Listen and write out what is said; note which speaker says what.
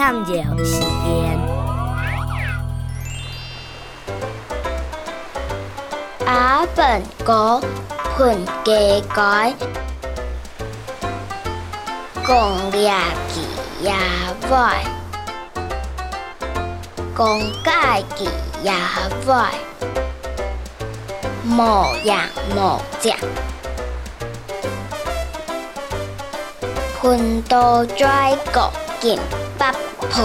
Speaker 1: 探究时间。
Speaker 2: 阿本哥喷鸡改，公掠鸡也歪，公解鸡也歪，无样无只。喷刀拽角 ปั๊บโพ